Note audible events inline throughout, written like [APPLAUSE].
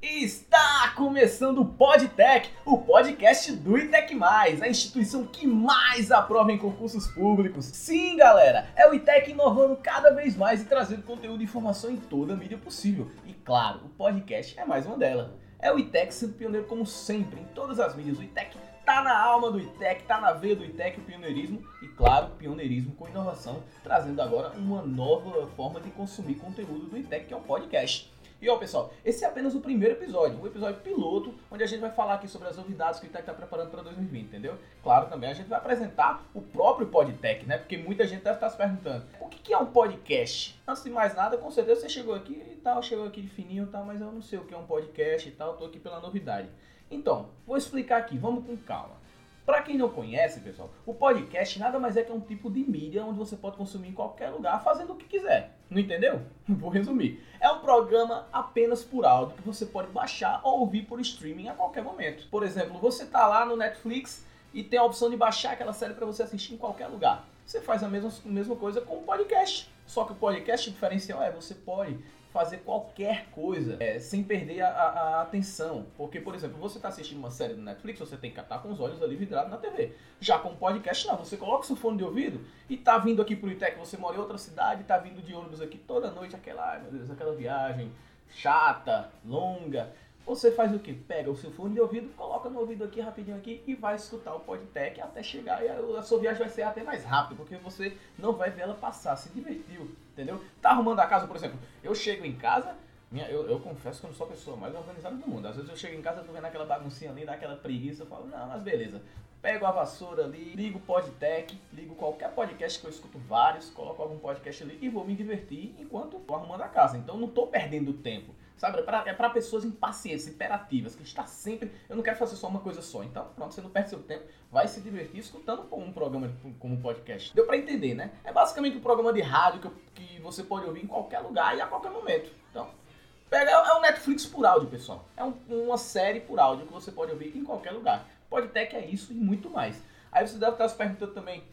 Está começando o PodTech, o podcast do ITEC+, a instituição que mais aprova em concursos públicos. Sim, galera, é o ITEC inovando cada vez mais e trazendo conteúdo e informação em toda a mídia possível. E claro, o podcast é mais uma delas. É o ITEC sendo pioneiro como sempre, em todas as mídias. O ITEC tá na alma do ITEC, tá na veia do ITEC o pioneirismo e, claro, pioneirismo com inovação, trazendo agora uma nova forma de consumir conteúdo do ITEC, que é o podcast. E ó, pessoal, esse é apenas o primeiro episódio, o episódio piloto, onde a gente vai falar aqui sobre as novidades que o ITEC está preparando para 2020, entendeu? Claro, também a gente vai apresentar o próprio PodTech, né? Porque muita gente deve estar se perguntando, o que, que é um podcast? Antes de mais nada, com certeza você chegou aqui e tal, chegou aqui de fininho e tal, mas eu não sei o que é um podcast e tal, tô aqui pela novidade. Então, vou explicar aqui, vamos com calma. Para quem não conhece, pessoal, o podcast nada mais é que um tipo de mídia onde você pode consumir em qualquer lugar, fazendo o que quiser. Não entendeu? [LAUGHS] Vou resumir. É um programa apenas por áudio que você pode baixar ou ouvir por streaming a qualquer momento. Por exemplo, você tá lá no Netflix e tem a opção de baixar aquela série para você assistir em qualquer lugar. Você faz a mesma, mesma coisa com o podcast. Só que o podcast, o diferencial é você pode fazer qualquer coisa é, sem perder a, a, atenção. Porque, por exemplo, você está assistindo uma série no Netflix, você tem que estar com os olhos ali vidrados na TV. Já com podcast, não. Você coloca o seu fone de ouvido e tá vindo aqui pro ITEC, você mora em outra cidade, tá vindo de ônibus aqui toda noite, aquela, ai meu Deus, aquela viagem chata, longa. Você faz o que? Pega o seu fone de ouvido, coloca no ouvido aqui rapidinho aqui e vai escutar o PodTech até chegar. E a sua viagem vai ser até mais rápida, porque você não vai ver ela passar, se divertiu, entendeu? Tá arrumando a casa, por exemplo. Eu chego em casa, minha, eu, eu, confesso que eu não sou a pessoa mais organizada do mundo. Às vezes eu chego em casa, tô vendo aquela baguncinha ali, dá aquela preguiça, eu falo, não, mas beleza. Pego a vassoura ali, ligo o PodTech, ligo qualquer podcast que eu escuto vários, coloco algum podcast ali e vou me divertir enquanto tô arrumando a casa. Então não tô perdendo tempo. Sabe, é pra, é pessoas impacientes, imperativas, que está sempre. Eu não quero fazer só uma coisa só. Então, pronto, você não perde seu tempo, vai se divertir escutando um programa como um podcast. Deu pra entender, né? É basicamente um programa de rádio que, que você pode ouvir em qualquer lugar e a qualquer momento. Então, pega, é um Netflix por áudio, pessoal. É um, uma série por áudio que você pode ouvir em qualquer lugar. Podtech é isso e muito mais. Aí você deve estar se perguntando também,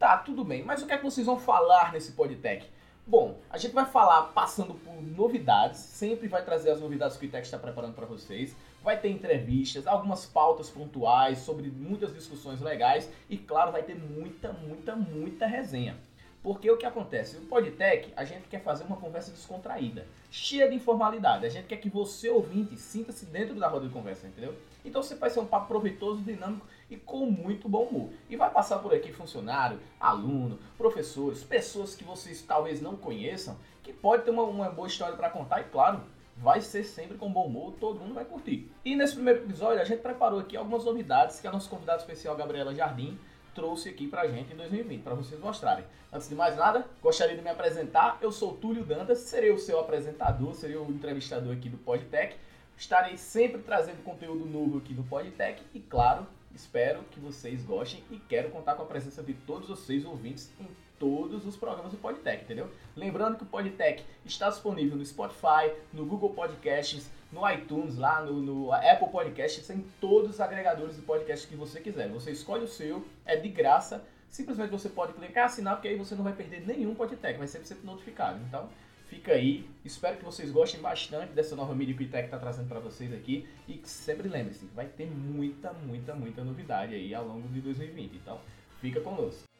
tá, tudo bem, mas o que é que vocês vão falar nesse Podtech? Bom, a gente vai falar passando por novidades, sempre vai trazer as novidades que o ITEC está preparando para vocês. Vai ter entrevistas, algumas pautas pontuais sobre muitas discussões legais e, claro, vai ter muita, muita, muita resenha. Porque o que acontece? O Podtech, a gente quer fazer uma conversa descontraída, cheia de informalidade. A gente quer que você, ouvinte, sinta-se dentro da roda de conversa, entendeu? Então você vai ser um papo proveitoso, dinâmico e com muito bom humor. E vai passar por aqui funcionário, aluno, professores, pessoas que vocês talvez não conheçam, que pode ter uma, uma boa história para contar e, claro, vai ser sempre com bom humor, todo mundo vai curtir. E nesse primeiro episódio a gente preparou aqui algumas novidades que a nossa convidada especial Gabriela Jardim trouxe aqui pra gente em 2020, para vocês mostrarem. Antes de mais nada, gostaria de me apresentar. Eu sou Túlio Dantas, serei o seu apresentador, serei o entrevistador aqui do Podtech. Estarei sempre trazendo conteúdo novo aqui do Podtech e, claro, Espero que vocês gostem e quero contar com a presença de todos vocês ouvintes em todos os programas do Podtech, entendeu? Lembrando que o Podtech está disponível no Spotify, no Google Podcasts, no iTunes, lá no, no, Apple Podcasts, em todos os agregadores de podcast que você quiser. Você escolhe o seu, é de graça. Simplesmente você pode clicar assinar, porque aí você não vai perder nenhum Podtech, vai sempre ser notificado. Então, Fica aí. Espero que vocês gostem bastante dessa nova mídia que o está trazendo para vocês aqui. E sempre lembre-se, vai ter muita, muita, muita novidade aí ao longo de 2020. Então, fica conosco.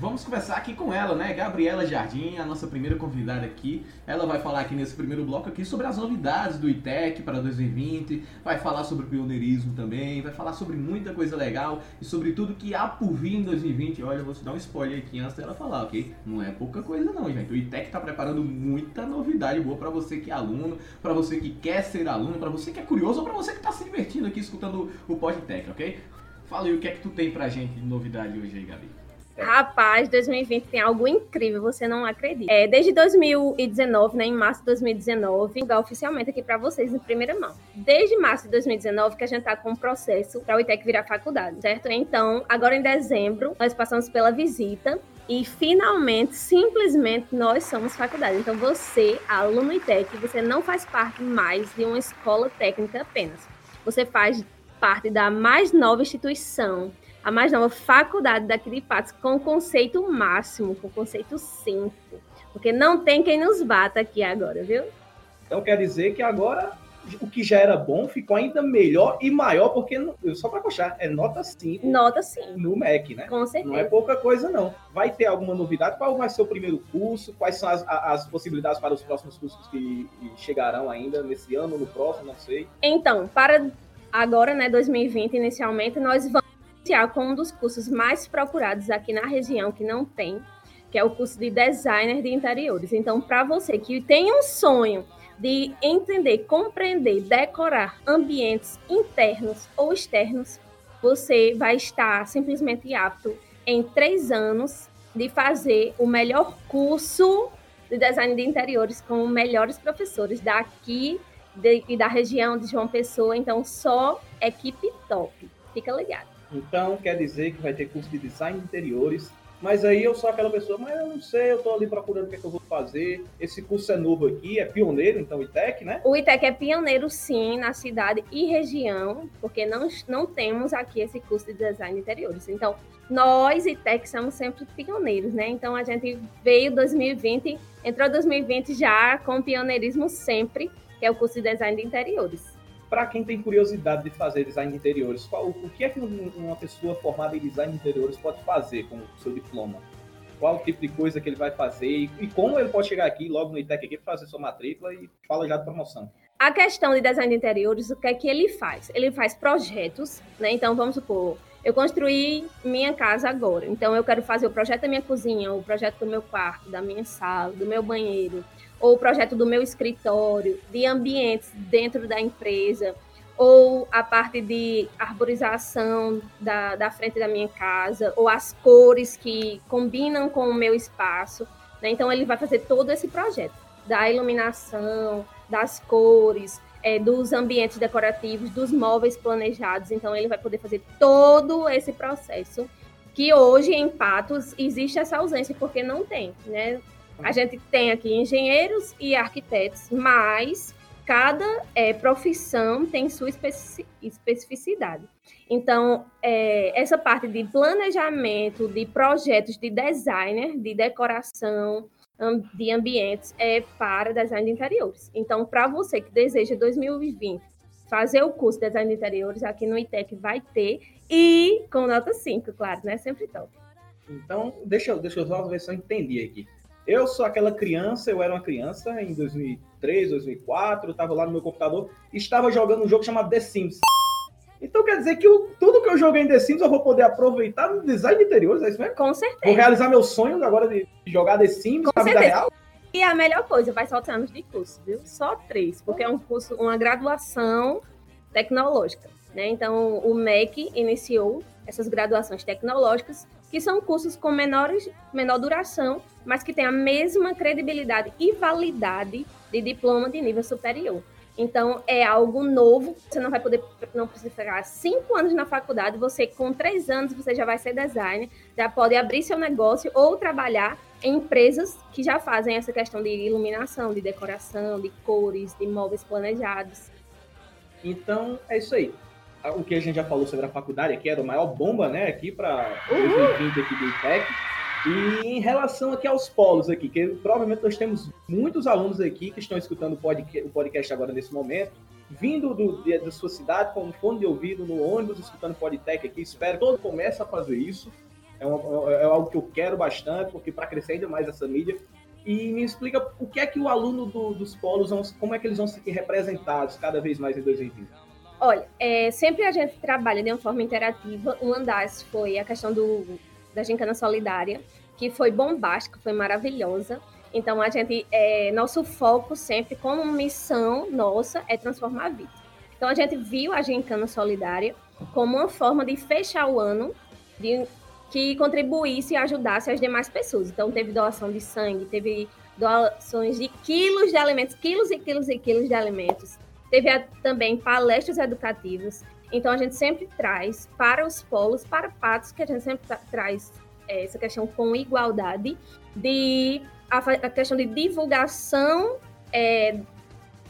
Vamos começar aqui com ela, né? Gabriela Jardim, a nossa primeira convidada aqui. Ela vai falar aqui nesse primeiro bloco aqui sobre as novidades do ITEC para 2020, vai falar sobre pioneirismo também, vai falar sobre muita coisa legal e sobre tudo que há por vir em 2020. Olha, eu vou te dar um spoiler aqui antes dela falar, ok? Não é pouca coisa não, gente. O ITEC está preparando muita novidade boa para você que é aluno, para você que quer ser aluno, para você que é curioso ou para você que está se divertindo aqui escutando o PodTech, ok? Fala aí o que é que tu tem pra gente de novidade hoje aí, Gabi. Rapaz, 2020 tem algo incrível, você não acredita. É, desde 2019, né, em março de 2019, vou oficialmente aqui para vocês em primeira mão. Desde março de 2019 que a gente tá com um processo para o ITEC virar faculdade, certo? Então, agora em dezembro, nós passamos pela visita e finalmente, simplesmente, nós somos faculdade. Então, você, aluno ITEC, você não faz parte mais de uma escola técnica apenas. Você faz parte da mais nova instituição a mais nova faculdade daqui de Patos com o conceito máximo, com o conceito 5. Porque não tem quem nos bata aqui agora, viu? Então quer dizer que agora o que já era bom ficou ainda melhor e maior, porque, só para puxar, é nota 5. Nota 5. No MEC, né? Com certeza. Não é pouca coisa, não. Vai ter alguma novidade? Qual vai ser o primeiro curso? Quais são as, as possibilidades para os próximos cursos que chegarão ainda nesse ano, no próximo, não sei? Então, para agora, né, 2020, inicialmente, nós vamos com um dos cursos mais procurados aqui na região que não tem, que é o curso de designer de interiores. Então, para você que tem um sonho de entender, compreender, decorar ambientes internos ou externos, você vai estar simplesmente apto em três anos de fazer o melhor curso de design de interiores com os melhores professores daqui e da região de João Pessoa. Então, só equipe top. Fica ligado. Então, quer dizer que vai ter curso de design de interiores. Mas aí eu sou aquela pessoa, mas eu não sei, eu estou ali procurando o que, é que, eu vou fazer. Esse curso é novo aqui, é pioneiro, então, o ITEC, né? O ITEC é pioneiro, sim, na cidade e região, porque não, não temos aqui esse curso de design de interiores. Então, nós, ITEC, somos sempre pioneiros, né? Então, a gente veio 2020, entrou 2020 já com pioneirismo sempre, que é o curso de design de interiores para quem tem curiosidade de fazer design de interiores, qual, o que é que uma pessoa formada em design de interiores pode fazer com o seu diploma? Qual o tipo de coisa que ele vai fazer e, e como ele pode chegar aqui logo no ITEC aqui fazer sua matrícula e fala já de promoção? A questão de design de interiores, o que é que ele faz? Ele faz projetos, né? Então, vamos supor, eu construí minha casa agora, então eu quero fazer o projeto da minha cozinha, o projeto do meu quarto, da minha sala, do meu banheiro, ou o projeto do meu escritório, de ambientes dentro da empresa, ou a parte de arborização da, da frente da minha casa, ou as cores que combinam com o meu espaço. Né? Então, ele vai fazer todo esse projeto da iluminação, das cores, é, dos ambientes decorativos, dos móveis planejados. Então, ele vai poder fazer todo esse processo que hoje em Patos existe essa ausência porque não tem, né? A gente tem aqui engenheiros e arquitetos, mas cada é, profissão tem sua especificidade. Então, é, essa parte de planejamento, de projetos de designer, de decoração, de ambientes, é para design de interiores. Então, para você que deseja 2020 fazer o curso de design de interiores, aqui no ITEC vai ter, e com nota 5, claro, né? Sempre top. Então, deixa, deixa eu só ver se eu entendi aqui. Eu sou aquela criança, eu era uma criança em 2003, 2004, estava lá no meu computador e estava jogando um jogo chamado The Sims. Então quer dizer que eu, tudo que eu joguei em The Sims eu vou poder aproveitar no design de interiores, é isso mesmo? Com certeza. Vou realizar meu sonho agora de jogar The Sims Com na certeza. vida real? E a melhor coisa, vai só anos de curso, viu? Só três, porque é um curso, uma graduação tecnológica. Né? Então, o MEC iniciou essas graduações tecnológicas que são cursos com menores, menor duração, mas que têm a mesma credibilidade e validade de diploma de nível superior. Então, é algo novo. Você não vai poder, não precisa ficar cinco anos na faculdade. Você, com três anos, você já vai ser designer, já pode abrir seu negócio ou trabalhar em empresas que já fazem essa questão de iluminação, de decoração, de cores, de móveis planejados. Então, é isso aí o que a gente já falou sobre a faculdade, que era a maior bomba, né, aqui para 2020 aqui do ITEC. E em relação aqui aos polos aqui, que provavelmente nós temos muitos alunos aqui que estão escutando o podcast agora nesse momento, vindo do, de, da sua cidade com um fone de ouvido no ônibus, escutando Podtech aqui. Espero que todo comece a fazer isso. É, uma, é algo que eu quero bastante, porque para crescer ainda mais essa mídia. E me explica o que é que o aluno do, dos polos, vão, como é que eles vão ser representados cada vez mais em 2020. Olha, é, sempre a gente trabalha de uma forma interativa. Uma das foi a questão do, da gincana solidária, que foi bombástica, foi maravilhosa. Então, a gente, é, nosso foco sempre, como missão nossa, é transformar a vida. Então, a gente viu a gincana solidária como uma forma de fechar o ano, de que contribuísse e ajudasse as demais pessoas. Então, teve doação de sangue, teve doações de quilos de alimentos, quilos e quilos e quilos de alimentos. Teve também palestras educativas. Então, a gente sempre traz para os polos, para patos, que a gente sempre traz é, essa questão com igualdade, de a, a questão de divulgação é,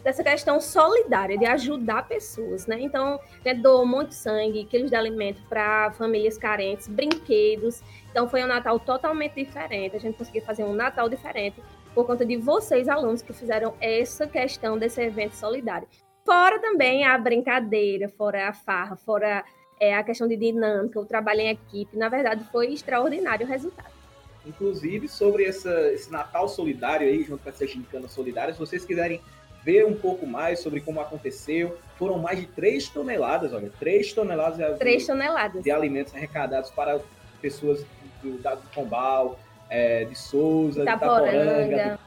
dessa questão solidária, de ajudar pessoas, né? Então, né, doou muito sangue, quilos de alimento para famílias carentes, brinquedos. Então, foi um Natal totalmente diferente. A gente conseguiu fazer um Natal diferente por conta de vocês, alunos, que fizeram essa questão desse evento solidário. Fora também a brincadeira, fora a farra, fora é, a questão de dinâmica, o trabalho em equipe. Na verdade, foi extraordinário o resultado. Inclusive, sobre essa, esse Natal solidário aí, junto com essa gincana solidária, se vocês quiserem ver um pouco mais sobre como aconteceu, foram mais de 3 toneladas, olha, 3 toneladas, 3 toneladas. de alimentos arrecadados para pessoas do, do Pombal, é, de Souza, Itaporanga, de Itaporanga,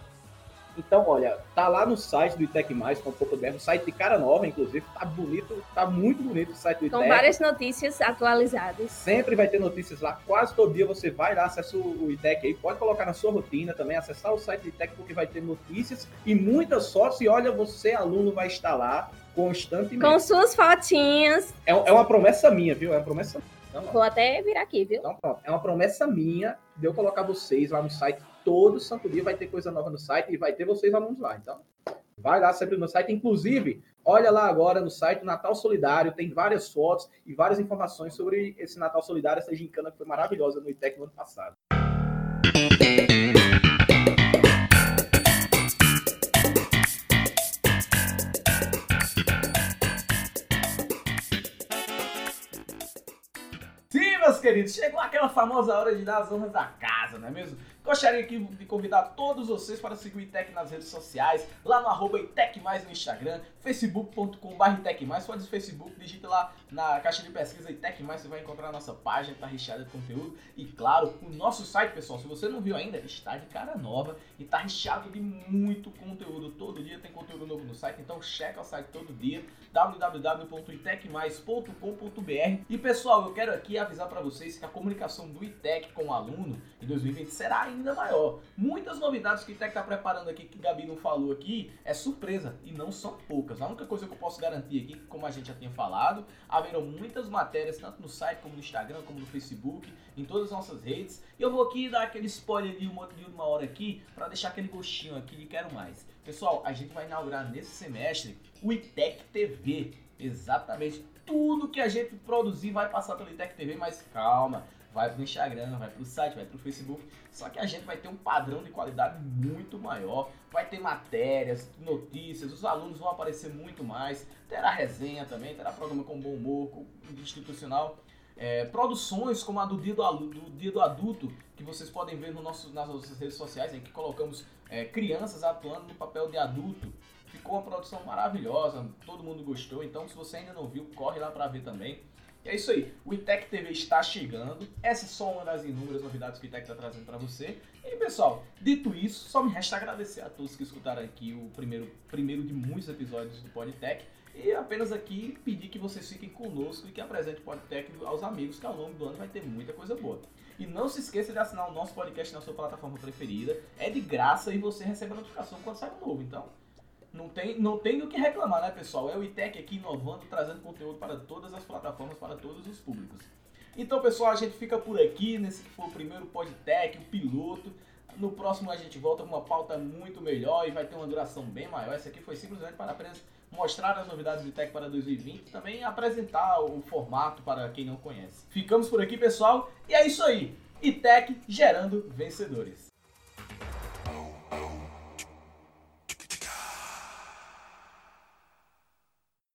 então, olha, tá lá no site do itecmais.com.br, um site de cara nova, inclusive, tá bonito, tá muito bonito o site do ITEC. Com várias notícias atualizadas. Sempre vai ter notícias lá, quase todo dia você vai lá, acessa o ITEC aí, pode colocar na sua rotina também, acessar o site do ITEC, porque vai ter notícias e muitas fotos, e olha, você, aluno, vai estar lá constantemente. Com suas fotinhas. É, é uma promessa minha, viu? É uma promessa então, Vou até virar aqui, viu? Então, pronto. É uma promessa minha de eu colocar vocês lá no site todo santo dia vai ter coisa nova no site e vai ter vocês alunos lá. Então, vai lá sempre no site. Inclusive, olha lá agora no site Natal Solidário, tem várias fotos e várias informações sobre esse Natal Solidário, essa gincana que foi maravilhosa no ITEC no ano passado. Sim, meus queridos, chegou aquela famosa hora de dar as honras da casa, não é mesmo? Gostaria aqui de convidar todos vocês para seguir o ITEC nas redes sociais, lá no arroba ITEC Mais no Instagram, facebook.com.br ITEC Mais, pode Facebook, digita lá na caixa de pesquisa ITEC Mais, você vai encontrar a nossa página, tá recheada de conteúdo. E claro, o nosso site, pessoal, se você não viu ainda, está de cara nova e tá recheado de muito conteúdo. Todo dia tem conteúdo novo no site, então checa o site todo dia, www.itecmais.com.br. E pessoal, eu quero aqui avisar para vocês que a comunicação do ITEC com o aluno em 2020 será ainda maior. Muitas novidades que o ITEC está preparando aqui, que Gabi não falou aqui, é surpresa e não são poucas. A única coisa que eu posso garantir aqui, como a gente já tinha falado, haverão muitas matérias, tanto no site como no Instagram, como no Facebook, em todas as nossas redes. E eu vou aqui dar aquele spoiler de uma, de uma hora aqui, para deixar aquele gostinho aqui de quero mais. Pessoal, a gente vai inaugurar nesse semestre o ITEC TV. Exatamente. Tudo que a gente produzir vai passar pelo ITEC TV, mas calma vai pro Instagram, vai pro site, vai pro Facebook. Só que a gente vai ter um padrão de qualidade muito maior. Vai ter matérias, notícias, os alunos vão aparecer muito mais. Terá resenha também, terá programa com bom humor, com institucional. É, produções como a do dia do, do dia do, Adulto, que vocês podem ver no nosso, nas nossas redes sociais, em que colocamos é, crianças atuando no papel de adulto. Ficou uma produção maravilhosa, todo mundo gostou. Então, se você ainda não viu, corre lá para ver também. E é isso aí, o ITEC TV está chegando. Essa é só uma das inúmeras novidades que o ITEC está trazendo para você. E pessoal, dito isso, só me resta agradecer a todos que escutaram aqui o primeiro, primeiro de muitos episódios do PodTech. E apenas aqui pedir que vocês fiquem conosco e que apresente o PodTech aos amigos, que ao longo do ano vai ter muita coisa boa. E não se esqueça de assinar o nosso podcast na sua plataforma preferida. É de graça e você recebe a notificação quando sai um novo. Então, não tem, não tem do que reclamar, né, pessoal? É o ITEC aqui inovando, trazendo conteúdo para todas as plataformas, para todos os públicos. Então, pessoal, a gente fica por aqui nesse que foi o primeiro PodTech, o piloto. No próximo a gente volta com uma pauta muito melhor e vai ter uma duração bem maior. Esse aqui foi simplesmente para apenas mostrar as novidades do ITEC para 2020 e também apresentar o formato para quem não conhece. Ficamos por aqui, pessoal, e é isso aí. ITEC gerando vencedores.